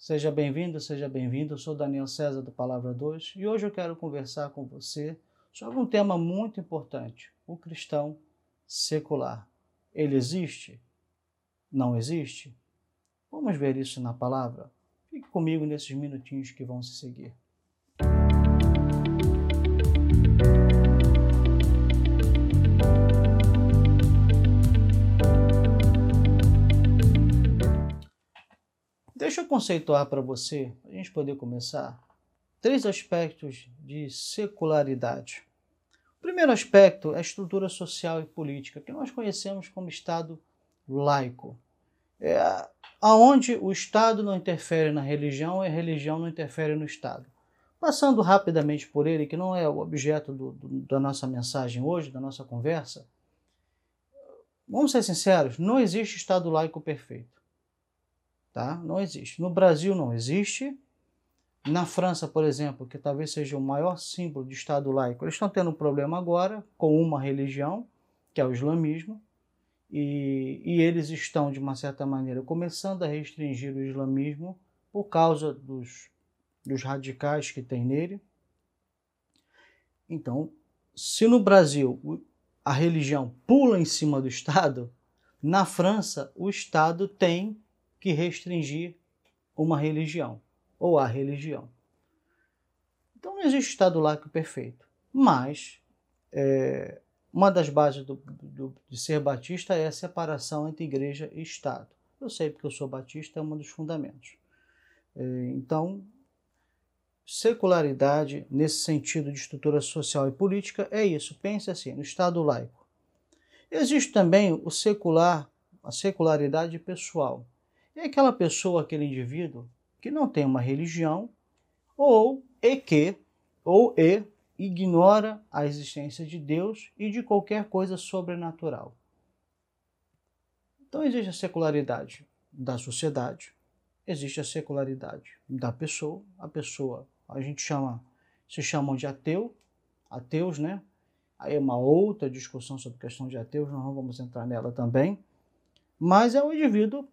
Seja bem-vindo, seja bem-vindo. Sou Daniel César do Palavra 2 e hoje eu quero conversar com você sobre um tema muito importante: o cristão secular. Ele existe? Não existe? Vamos ver isso na palavra? Fique comigo nesses minutinhos que vão se seguir. Deixa eu conceituar para você, para a gente poder começar, três aspectos de secularidade. O primeiro aspecto é a estrutura social e política, que nós conhecemos como Estado laico. É aonde o Estado não interfere na religião e a religião não interfere no Estado. Passando rapidamente por ele, que não é o objeto do, do, da nossa mensagem hoje, da nossa conversa, vamos ser sinceros, não existe Estado laico perfeito. Tá? Não existe. No Brasil não existe. Na França, por exemplo, que talvez seja o maior símbolo de Estado laico, eles estão tendo um problema agora com uma religião, que é o islamismo, e, e eles estão, de uma certa maneira, começando a restringir o islamismo por causa dos, dos radicais que tem nele. Então, se no Brasil a religião pula em cima do Estado, na França o Estado tem que restringir uma religião ou a religião. Então não existe Estado laico perfeito, mas é, uma das bases do, do, de ser batista é a separação entre igreja e Estado. Eu sei porque eu sou batista, é um dos fundamentos. É, então, secularidade, nesse sentido de estrutura social e política, é isso. Pense assim, no Estado laico. Existe também o secular, a secularidade pessoal. É aquela pessoa, aquele indivíduo que não tem uma religião ou e que ou e ignora a existência de Deus e de qualquer coisa sobrenatural. Então existe a secularidade da sociedade, existe a secularidade da pessoa. A pessoa, a gente chama, se chamam de ateu, ateus, né? Aí é uma outra discussão sobre a questão de ateus, nós não vamos entrar nela também. Mas é um indivíduo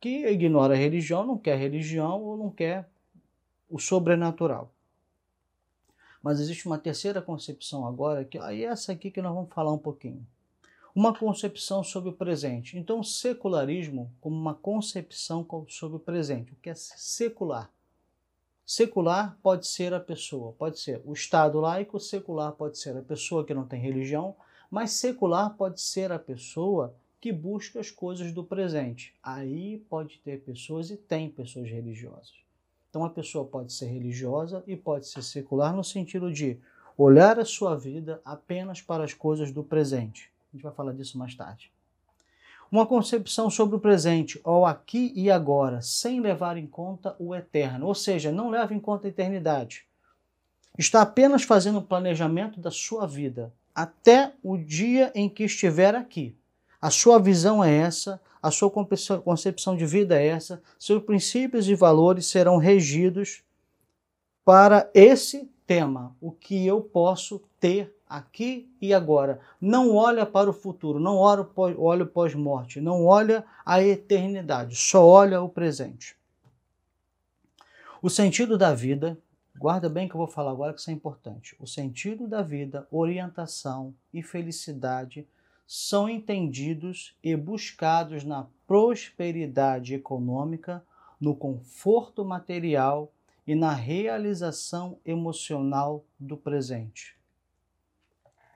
que ignora a religião, não quer religião ou não quer o sobrenatural. Mas existe uma terceira concepção agora, que aí é essa aqui que nós vamos falar um pouquinho. Uma concepção sobre o presente. Então, o secularismo como uma concepção sobre o presente, o que é secular. Secular pode ser a pessoa, pode ser o Estado laico, secular pode ser a pessoa que não tem religião, mas secular pode ser a pessoa que busca as coisas do presente. Aí pode ter pessoas e tem pessoas religiosas. Então a pessoa pode ser religiosa e pode ser secular no sentido de olhar a sua vida apenas para as coisas do presente. A gente vai falar disso mais tarde. Uma concepção sobre o presente, ou aqui e agora, sem levar em conta o eterno, ou seja, não leva em conta a eternidade. Está apenas fazendo o planejamento da sua vida até o dia em que estiver aqui. A sua visão é essa, a sua concepção de vida é essa, seus princípios e valores serão regidos para esse tema, o que eu posso ter aqui e agora. Não olha para o futuro, não olha o pós-morte, não olha a eternidade, só olha o presente. O sentido da vida, guarda bem que eu vou falar agora que isso é importante. O sentido da vida, orientação e felicidade são entendidos e buscados na prosperidade econômica, no conforto material e na realização emocional do presente.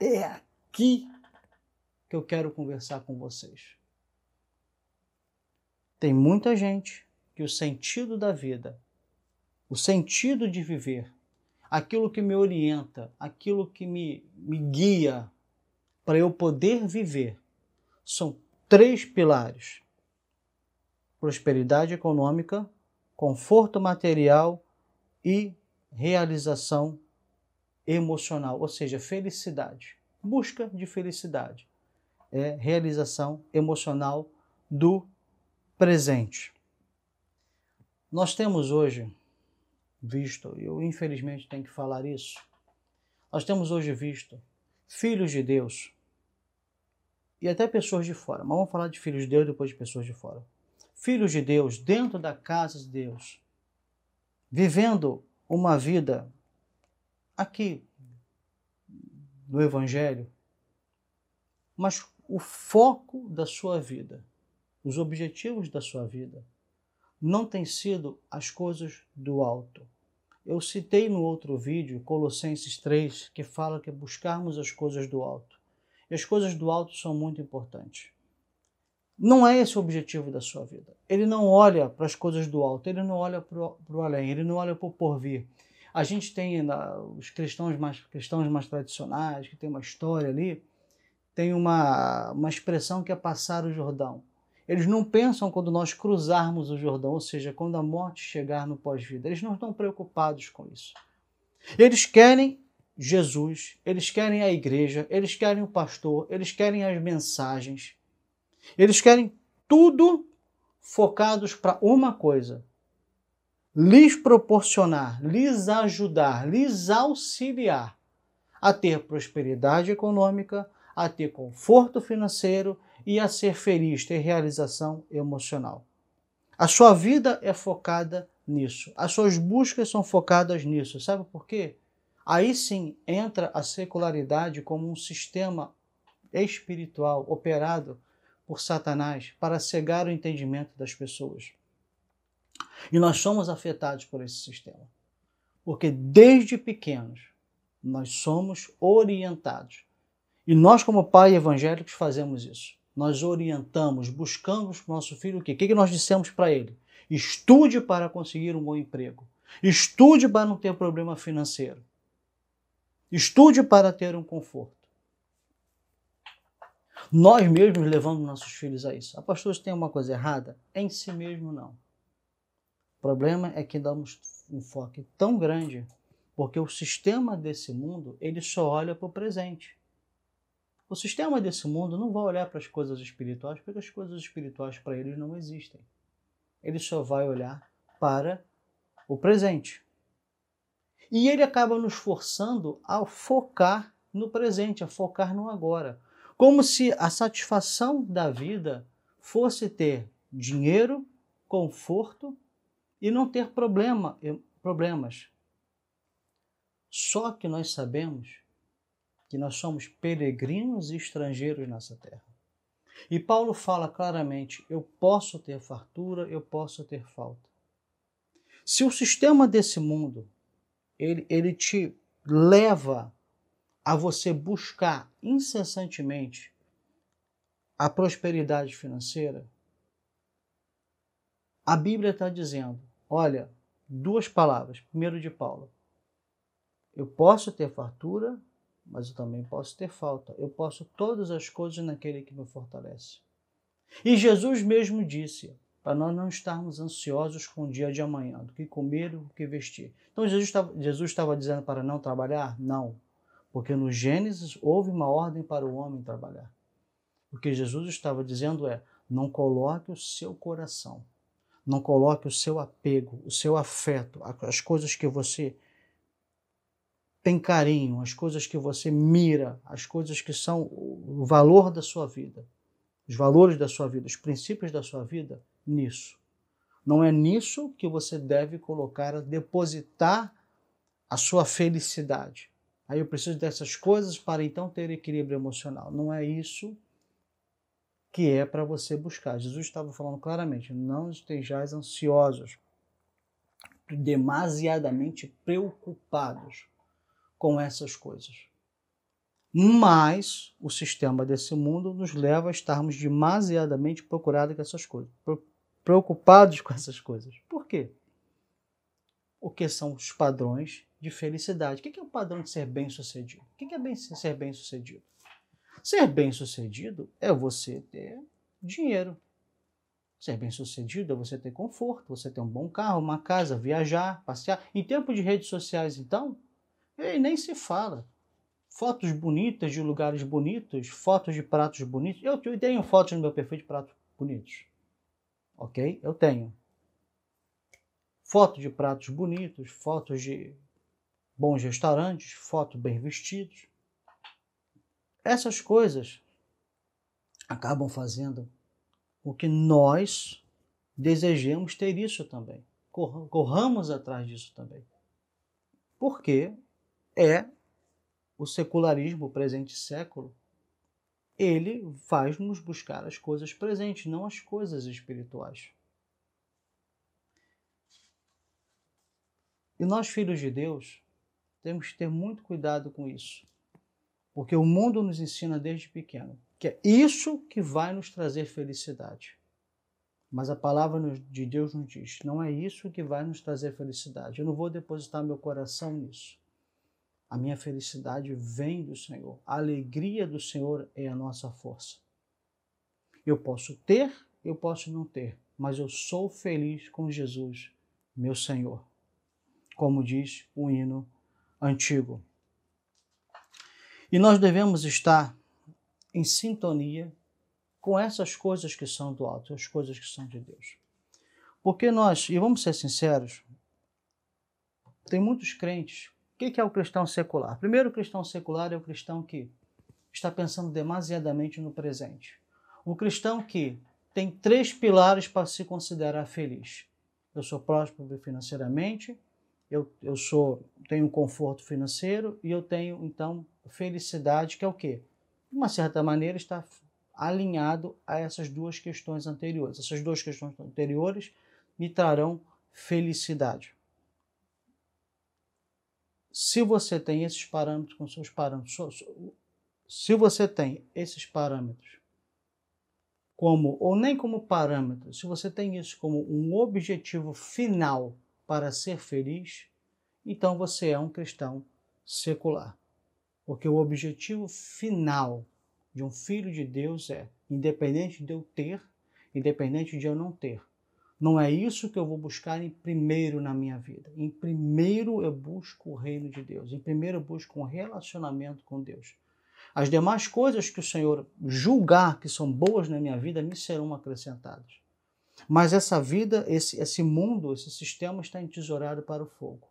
É aqui que eu quero conversar com vocês. Tem muita gente que o sentido da vida, o sentido de viver, aquilo que me orienta, aquilo que me, me guia para eu poder viver são três pilares: prosperidade econômica, conforto material e realização emocional, ou seja, felicidade. Busca de felicidade. É realização emocional do presente. Nós temos hoje visto, eu infelizmente tenho que falar isso, nós temos hoje visto filhos de Deus e até pessoas de fora. Mas vamos falar de filhos de Deus depois de pessoas de fora. Filhos de Deus dentro da casa de Deus, vivendo uma vida aqui no Evangelho, mas o foco da sua vida, os objetivos da sua vida, não tem sido as coisas do alto. Eu citei no outro vídeo, Colossenses 3, que fala que buscarmos as coisas do alto. As coisas do alto são muito importantes. Não é esse o objetivo da sua vida. Ele não olha para as coisas do alto, ele não olha para o além, ele não olha para o porvir. A gente tem os cristãos mais, cristãos mais tradicionais, que tem uma história ali, tem uma, uma expressão que é passar o Jordão. Eles não pensam quando nós cruzarmos o Jordão, ou seja, quando a morte chegar no pós-vida. Eles não estão preocupados com isso. Eles querem Jesus, eles querem a igreja, eles querem o pastor, eles querem as mensagens, eles querem tudo focados para uma coisa: lhes proporcionar, lhes ajudar, lhes auxiliar a ter prosperidade econômica, a ter conforto financeiro e a ser feliz, ter realização emocional. A sua vida é focada nisso. As suas buscas são focadas nisso. Sabe por quê? Aí sim entra a secularidade como um sistema espiritual operado por Satanás para cegar o entendimento das pessoas. E nós somos afetados por esse sistema. Porque desde pequenos nós somos orientados. E nós, como pai evangélicos, fazemos isso. Nós orientamos, buscamos para o nosso filho o quê? O que nós dissemos para ele? Estude para conseguir um bom emprego. Estude para não ter problema financeiro. Estude para ter um conforto. Nós mesmos levamos nossos filhos a isso. A pastor, tem uma coisa errada? Em si mesmo, não. O problema é que damos um foco tão grande porque o sistema desse mundo ele só olha para o presente. O sistema desse mundo não vai olhar para as coisas espirituais porque as coisas espirituais para eles não existem. Ele só vai olhar para o presente. E ele acaba nos forçando a focar no presente, a focar no agora como se a satisfação da vida fosse ter dinheiro, conforto e não ter problema, problemas. Só que nós sabemos que nós somos peregrinos e estrangeiros nessa terra. E Paulo fala claramente: eu posso ter fartura, eu posso ter falta. Se o sistema desse mundo ele, ele te leva a você buscar incessantemente a prosperidade financeira, a Bíblia está dizendo: olha, duas palavras. Primeiro de Paulo. Eu posso ter fartura, mas eu também posso ter falta. Eu posso todas as coisas naquele que me fortalece. E Jesus mesmo disse: para nós não estarmos ansiosos com o dia de amanhã, do que comer, do que vestir. Então Jesus estava, Jesus estava dizendo para não trabalhar? Não. Porque no Gênesis houve uma ordem para o homem trabalhar. O que Jesus estava dizendo é: não coloque o seu coração, não coloque o seu apego, o seu afeto, as coisas que você tem carinho, as coisas que você mira, as coisas que são o valor da sua vida, os valores da sua vida, os princípios da sua vida, nisso. Não é nisso que você deve colocar, depositar a sua felicidade. Aí eu preciso dessas coisas para então ter equilíbrio emocional. Não é isso que é para você buscar. Jesus estava falando claramente: não estejais ansiosos, demasiadamente preocupados com essas coisas. Mas o sistema desse mundo nos leva a estarmos demasiadamente procurados com essas coisas, preocupados com essas coisas. Por quê? O que são os padrões de felicidade. O que é o padrão de ser bem-sucedido? O que é bem, ser bem-sucedido? Ser bem-sucedido é você ter dinheiro. Ser bem-sucedido é você ter conforto, você ter um bom carro, uma casa, viajar, passear. Em tempo de redes sociais, então, nem se fala. Fotos bonitas de lugares bonitos, fotos de pratos bonitos. Eu tenho fotos no meu perfil de pratos bonitos. Ok? Eu tenho. Fotos de pratos bonitos, fotos de bons restaurantes, fotos bem vestidos. Essas coisas acabam fazendo com que nós desejemos ter isso também. corramos atrás disso também. Porque é o secularismo, o presente século, ele faz-nos buscar as coisas presentes, não as coisas espirituais. E nós, filhos de Deus, temos que ter muito cuidado com isso. Porque o mundo nos ensina desde pequeno que é isso que vai nos trazer felicidade. Mas a palavra de Deus nos diz: não é isso que vai nos trazer felicidade. Eu não vou depositar meu coração nisso. A minha felicidade vem do Senhor. A alegria do Senhor é a nossa força. Eu posso ter, eu posso não ter, mas eu sou feliz com Jesus, meu Senhor. Como diz o hino antigo. E nós devemos estar em sintonia com essas coisas que são do alto, as coisas que são de Deus. Porque nós, e vamos ser sinceros, tem muitos crentes. O que é o cristão secular? Primeiro, o cristão secular é o cristão que está pensando demasiadamente no presente. O cristão que tem três pilares para se considerar feliz. Eu sou próspero financeiramente, eu, eu sou tenho um conforto financeiro e eu tenho, então, felicidade, que é o quê? de uma certa maneira, está alinhado a essas duas questões anteriores. Essas duas questões anteriores me trarão felicidade. Se você tem esses parâmetros com seus parâmetros, se você tem esses parâmetros como, ou nem como parâmetro, se você tem isso como um objetivo final para ser feliz, então você é um cristão secular. Porque o objetivo final de um filho de Deus é, independente de eu ter, independente de eu não ter. Não é isso que eu vou buscar em primeiro na minha vida. Em primeiro eu busco o reino de Deus. Em primeiro eu busco um relacionamento com Deus. As demais coisas que o Senhor julgar que são boas na minha vida me serão acrescentadas. Mas essa vida, esse, esse mundo, esse sistema está entesourado para o fogo.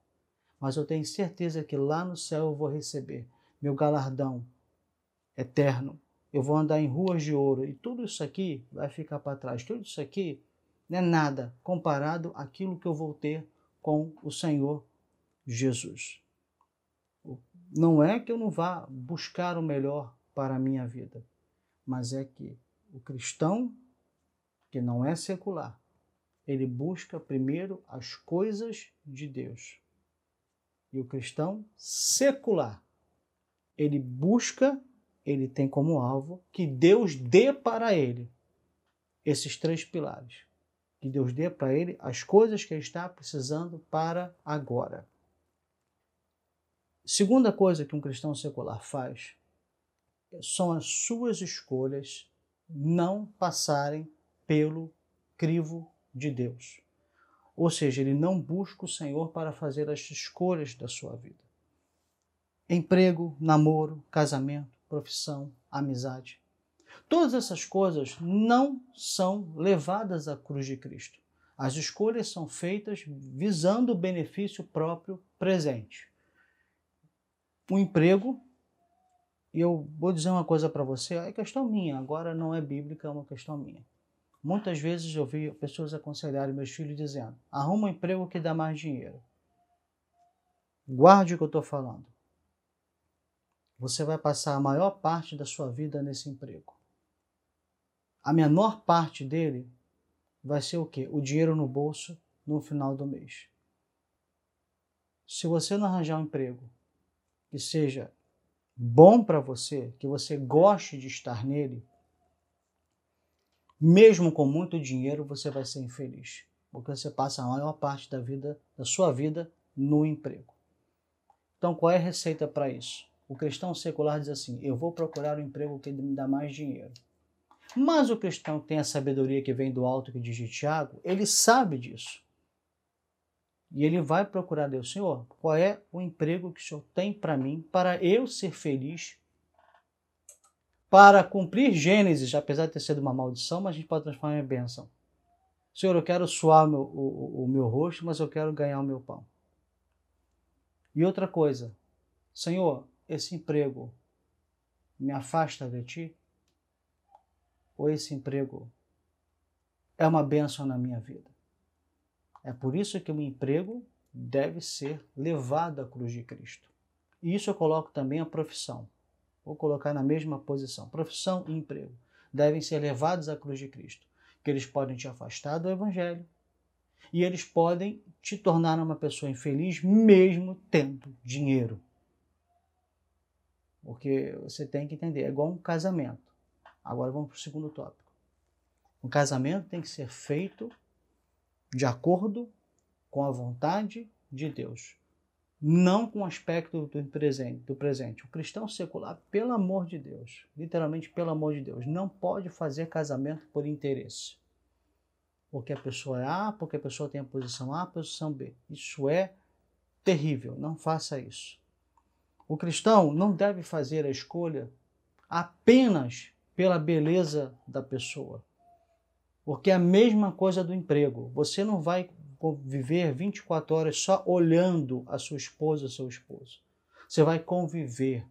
Mas eu tenho certeza que lá no céu eu vou receber meu galardão eterno. Eu vou andar em ruas de ouro e tudo isso aqui vai ficar para trás. Tudo isso aqui não é nada comparado àquilo que eu vou ter com o Senhor Jesus. Não é que eu não vá buscar o melhor para a minha vida, mas é que o cristão que não é secular, ele busca primeiro as coisas de Deus. E o cristão secular, ele busca, ele tem como alvo que Deus dê para ele esses três pilares. Que Deus dê para ele as coisas que ele está precisando para agora. Segunda coisa que um cristão secular faz são as suas escolhas não passarem pelo crivo de Deus. Ou seja, ele não busca o Senhor para fazer as escolhas da sua vida emprego, namoro, casamento, profissão, amizade. Todas essas coisas não são levadas à cruz de Cristo. As escolhas são feitas visando o benefício próprio presente. O emprego, e eu vou dizer uma coisa para você, é questão minha, agora não é bíblica, é uma questão minha. Muitas vezes eu vi pessoas aconselharem meus filhos dizendo: arruma um emprego que dá mais dinheiro. Guarde o que eu estou falando você vai passar a maior parte da sua vida nesse emprego. A menor parte dele vai ser o quê? O dinheiro no bolso no final do mês. Se você não arranjar um emprego que seja bom para você, que você goste de estar nele, mesmo com muito dinheiro, você vai ser infeliz, porque você passa a maior parte da vida, da sua vida, no emprego. Então, qual é a receita para isso? O cristão secular diz assim: eu vou procurar um emprego que me dá mais dinheiro. Mas o cristão tem a sabedoria que vem do alto, que diz Tiago, ele sabe disso. E ele vai procurar Deus, Senhor, qual é o emprego que o Senhor tem para mim, para eu ser feliz, para cumprir Gênesis, apesar de ter sido uma maldição, mas a gente pode transformar em bênção. Senhor, eu quero suar meu, o, o meu rosto, mas eu quero ganhar o meu pão. E outra coisa, Senhor, esse emprego me afasta de ti? Ou esse emprego é uma bênção na minha vida? É por isso que o emprego deve ser levado à cruz de Cristo. E isso eu coloco também a profissão. Vou colocar na mesma posição. Profissão e emprego devem ser levados à cruz de Cristo, que eles podem te afastar do evangelho e eles podem te tornar uma pessoa infeliz mesmo tendo dinheiro. Porque você tem que entender, é igual um casamento. Agora vamos para o segundo tópico. O casamento tem que ser feito de acordo com a vontade de Deus, não com o aspecto do presente, do presente. O cristão secular, pelo amor de Deus, literalmente pelo amor de Deus, não pode fazer casamento por interesse. Porque a pessoa é A, porque a pessoa tem a posição A, a posição B. Isso é terrível, não faça isso. O cristão não deve fazer a escolha apenas pela beleza da pessoa. Porque é a mesma coisa do emprego. Você não vai viver 24 horas só olhando a sua esposa, seu esposo. Você vai conviver.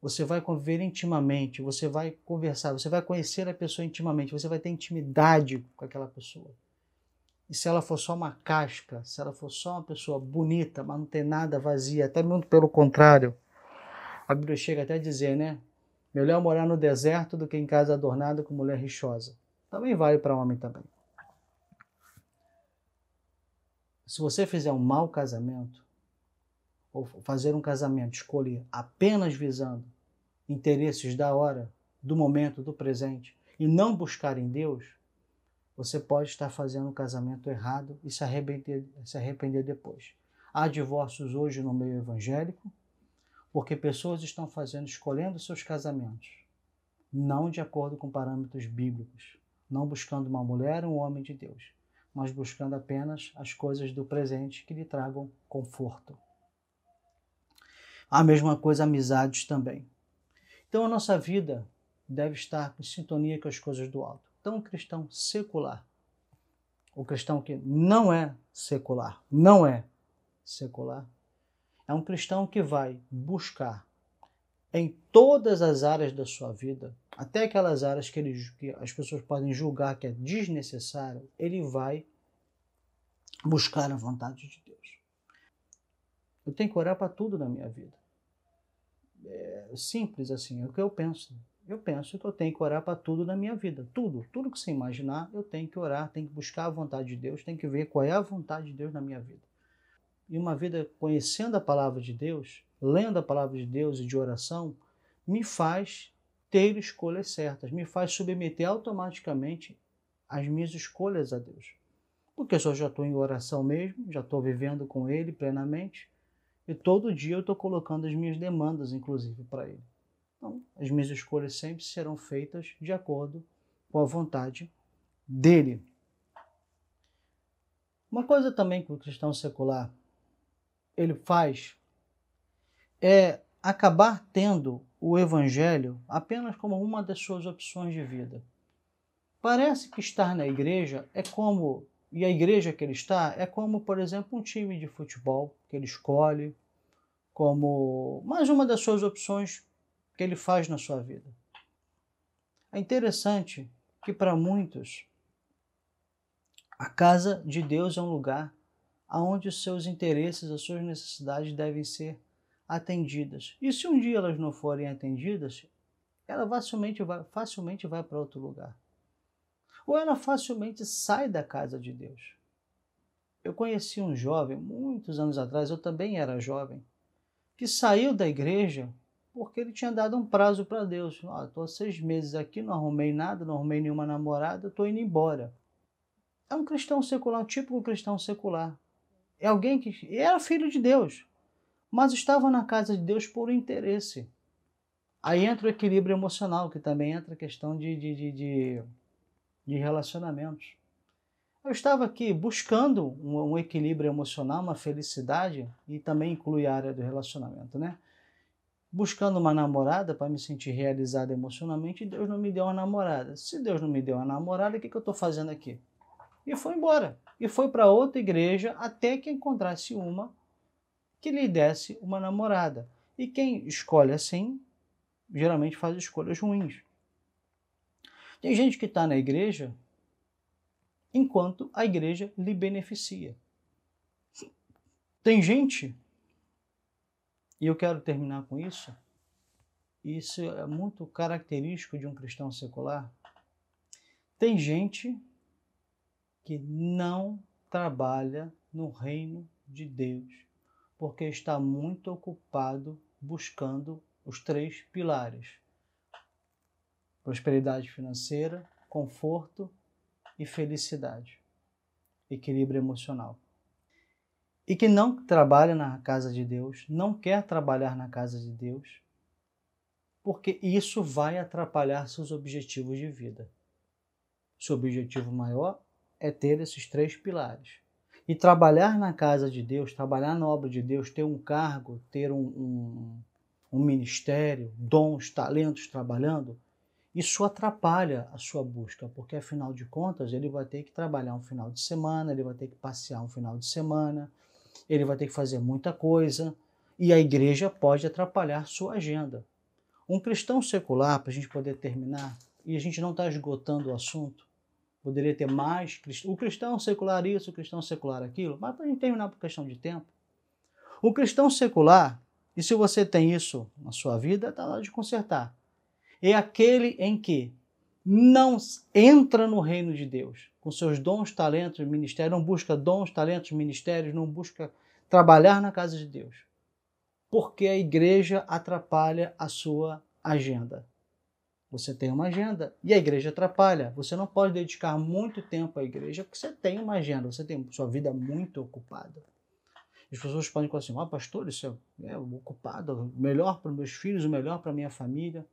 Você vai conviver intimamente, você vai conversar, você vai conhecer a pessoa intimamente, você vai ter intimidade com aquela pessoa. E se ela for só uma casca, se ela for só uma pessoa bonita, mas não tem nada vazia, até muito pelo contrário, a Bíblia chega até a dizer, né? Melhor morar no deserto do que em casa adornada com mulher rixosa. Também vale para homem também. Se você fizer um mau casamento, ou fazer um casamento, escolher apenas visando interesses da hora, do momento, do presente, e não buscar em Deus, você pode estar fazendo um casamento errado e se arrepender, se arrepender depois. Há divórcios hoje no meio evangélico, porque pessoas estão fazendo, escolhendo seus casamentos, não de acordo com parâmetros bíblicos, não buscando uma mulher ou um homem de Deus, mas buscando apenas as coisas do presente que lhe tragam conforto. A mesma coisa amizades também. Então a nossa vida deve estar em sintonia com as coisas do alto. Então o cristão secular, o cristão que não é secular, não é secular, é um cristão que vai buscar em todas as áreas da sua vida, até aquelas áreas que, ele, que as pessoas podem julgar que é desnecessário, ele vai buscar a vontade de Deus. Eu tenho que orar para tudo na minha vida. É simples assim, é o que eu penso. Eu penso que eu tenho que orar para tudo na minha vida. Tudo, tudo que você imaginar, eu tenho que orar, tenho que buscar a vontade de Deus, tenho que ver qual é a vontade de Deus na minha vida. E uma vida conhecendo a palavra de Deus, lendo a palavra de Deus e de oração, me faz ter escolhas certas, me faz submeter automaticamente as minhas escolhas a Deus. Porque eu já estou em oração mesmo, já estou vivendo com Ele plenamente, e todo dia eu estou colocando as minhas demandas, inclusive, para Ele. Então, as minhas escolhas sempre serão feitas de acordo com a vontade dele. Uma coisa também que o cristão secular ele faz é acabar tendo o evangelho apenas como uma das suas opções de vida. Parece que estar na igreja é como, e a igreja que ele está é como, por exemplo, um time de futebol que ele escolhe, como mais uma das suas opções que ele faz na sua vida. É interessante que para muitos a casa de Deus é um lugar onde os seus interesses, as suas necessidades devem ser atendidas. E se um dia elas não forem atendidas, ela facilmente vai, facilmente vai para outro lugar. Ou ela facilmente sai da casa de Deus. Eu conheci um jovem, muitos anos atrás, eu também era jovem, que saiu da igreja porque ele tinha dado um prazo para Deus. Estou há seis meses aqui, não arrumei nada, não arrumei nenhuma namorada, estou indo embora. É um cristão secular, um típico cristão secular. É alguém que era filho de Deus, mas estava na casa de Deus por interesse. Aí entra o equilíbrio emocional, que também entra a questão de, de, de, de, de relacionamentos. Eu estava aqui buscando um, um, equilíbrio emocional, uma felicidade, e também inclui a área do relacionamento, né? Buscando uma namorada para me sentir realizado emocionalmente, e Deus não me deu uma namorada. Se Deus não me deu uma namorada, o que, que eu estou fazendo aqui? E foi embora. E foi para outra igreja até que encontrasse uma que lhe desse uma namorada. E quem escolhe assim, geralmente faz escolhas ruins. Tem gente que está na igreja enquanto a igreja lhe beneficia. Tem gente, e eu quero terminar com isso, isso é muito característico de um cristão secular. Tem gente que não trabalha no reino de Deus porque está muito ocupado buscando os três pilares: prosperidade financeira, conforto e felicidade, equilíbrio emocional. E que não trabalha na casa de Deus, não quer trabalhar na casa de Deus, porque isso vai atrapalhar seus objetivos de vida. Seu objetivo maior é ter esses três pilares. E trabalhar na casa de Deus, trabalhar na obra de Deus, ter um cargo, ter um, um, um ministério, dons, talentos trabalhando, isso atrapalha a sua busca, porque afinal de contas ele vai ter que trabalhar um final de semana, ele vai ter que passear um final de semana, ele vai ter que fazer muita coisa, e a igreja pode atrapalhar sua agenda. Um cristão secular, para a gente poder terminar, e a gente não está esgotando o assunto, poderia ter mais. O cristão secular isso, o cristão secular aquilo, mas para a gente terminar por questão de tempo. O cristão secular, e se você tem isso na sua vida, está hora de consertar. É aquele em que não entra no reino de Deus com seus dons, talentos, ministérios, não busca dons, talentos, ministérios, não busca trabalhar na casa de Deus porque a igreja atrapalha a sua agenda. Você tem uma agenda e a igreja atrapalha. Você não pode dedicar muito tempo à igreja porque você tem uma agenda, você tem sua vida muito ocupada. As pessoas podem falar assim: ah, pastor, isso é, é ocupado, o melhor para meus filhos, o melhor para minha família.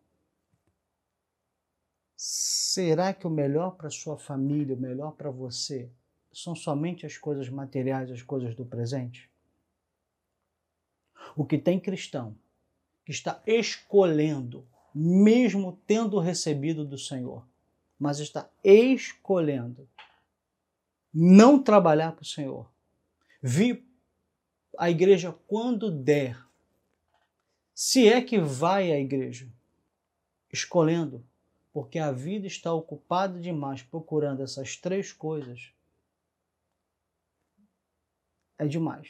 Será que o melhor para sua família, o melhor para você, são somente as coisas materiais, as coisas do presente? O que tem cristão que está escolhendo, mesmo tendo recebido do Senhor, mas está escolhendo não trabalhar para o Senhor, vir à igreja quando der, se é que vai à igreja, escolhendo, porque a vida está ocupada demais procurando essas três coisas, é demais.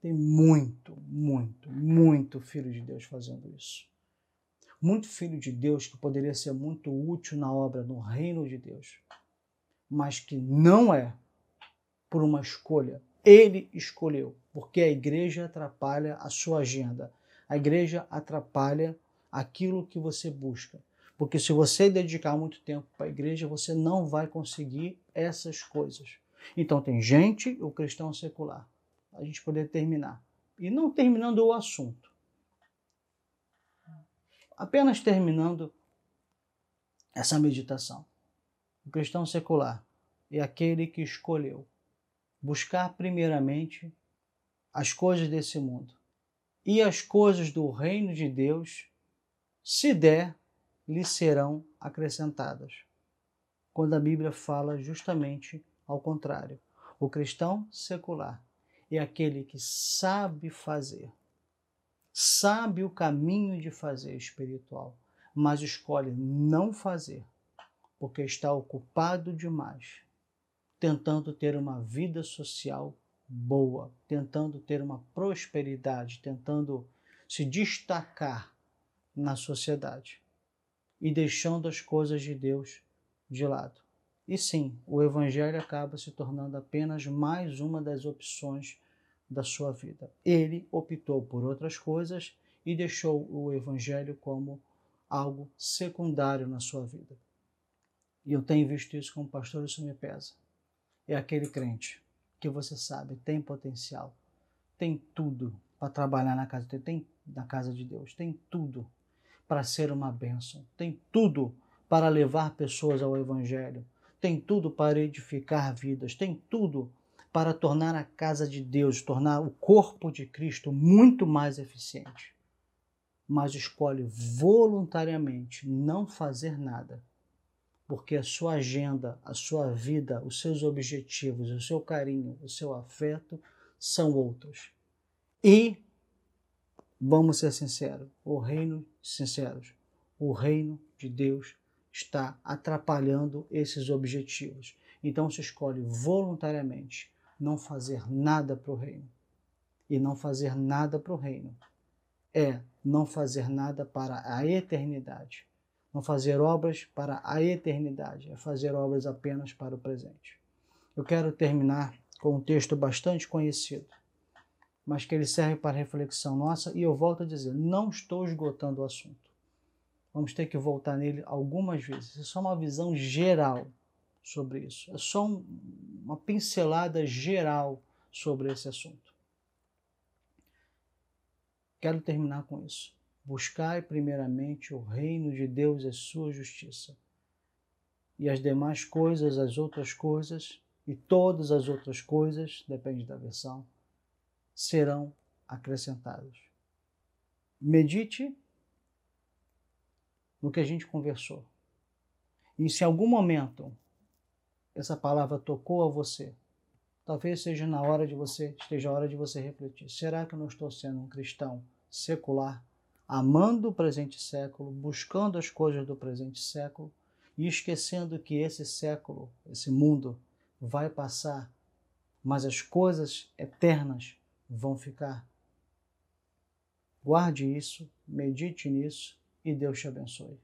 Tem muito, muito, muito filho de Deus fazendo isso. Muito filho de Deus que poderia ser muito útil na obra no reino de Deus, mas que não é por uma escolha. Ele escolheu, porque a igreja atrapalha a sua agenda. A igreja atrapalha aquilo que você busca. Porque se você dedicar muito tempo para a igreja, você não vai conseguir essas coisas. Então tem gente, o cristão secular, a gente poder terminar. E não terminando o assunto. Apenas terminando essa meditação. O cristão secular é aquele que escolheu buscar primeiramente as coisas desse mundo e as coisas do reino de Deus, se der, lhe serão acrescentadas. Quando a Bíblia fala justamente ao contrário. O cristão secular é aquele que sabe fazer, sabe o caminho de fazer espiritual, mas escolhe não fazer, porque está ocupado demais, tentando ter uma vida social boa, tentando ter uma prosperidade, tentando se destacar na sociedade e deixando as coisas de Deus de lado. E sim, o Evangelho acaba se tornando apenas mais uma das opções da sua vida. Ele optou por outras coisas e deixou o Evangelho como algo secundário na sua vida. E eu tenho visto isso como pastor, isso me pesa. É aquele crente que você sabe tem potencial, tem tudo para trabalhar na casa tem na casa de Deus, tem tudo para ser uma bênção, tem tudo para levar pessoas ao Evangelho, tem tudo para edificar vidas, tem tudo para tornar a casa de Deus, tornar o corpo de Cristo muito mais eficiente. Mas escolhe voluntariamente não fazer nada, porque a sua agenda, a sua vida, os seus objetivos, o seu carinho, o seu afeto são outros. E, vamos ser sinceros, o reino, sinceros, o reino de Deus está atrapalhando esses objetivos. Então se escolhe voluntariamente não fazer nada para o reino. E não fazer nada para o reino é não fazer nada para a eternidade. Não fazer obras para a eternidade, é fazer obras apenas para o presente. Eu quero terminar com um texto bastante conhecido, mas que ele serve para reflexão nossa, e eu volto a dizer: não estou esgotando o assunto. Vamos ter que voltar nele algumas vezes. É só uma visão geral sobre isso. É só um, uma pincelada geral sobre esse assunto. Quero terminar com isso. Buscai primeiramente o reino de Deus e sua justiça. E as demais coisas, as outras coisas, e todas as outras coisas, depende da versão, serão acrescentadas. Medite no que a gente conversou. E se em algum momento essa palavra tocou a você, talvez seja na hora de você, esteja a hora de você refletir. Será que eu não estou sendo um cristão secular, amando o presente século, buscando as coisas do presente século e esquecendo que esse século, esse mundo vai passar, mas as coisas eternas vão ficar. Guarde isso, medite nisso e Deus te abençoe.